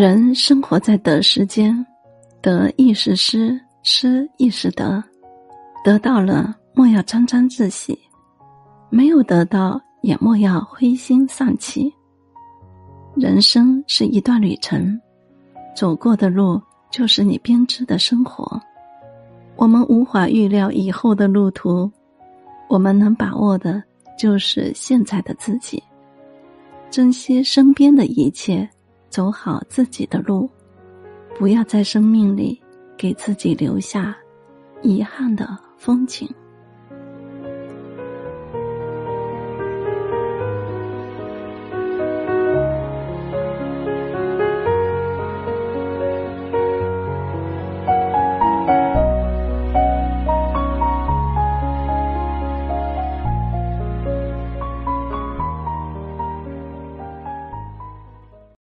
人生活在得失间，得亦是失，失亦是得。得到了，莫要沾沾自喜；没有得到，也莫要灰心丧气。人生是一段旅程，走过的路就是你编织的生活。我们无法预料以后的路途，我们能把握的就是现在的自己。珍惜身边的一切。走好自己的路，不要在生命里给自己留下遗憾的风景。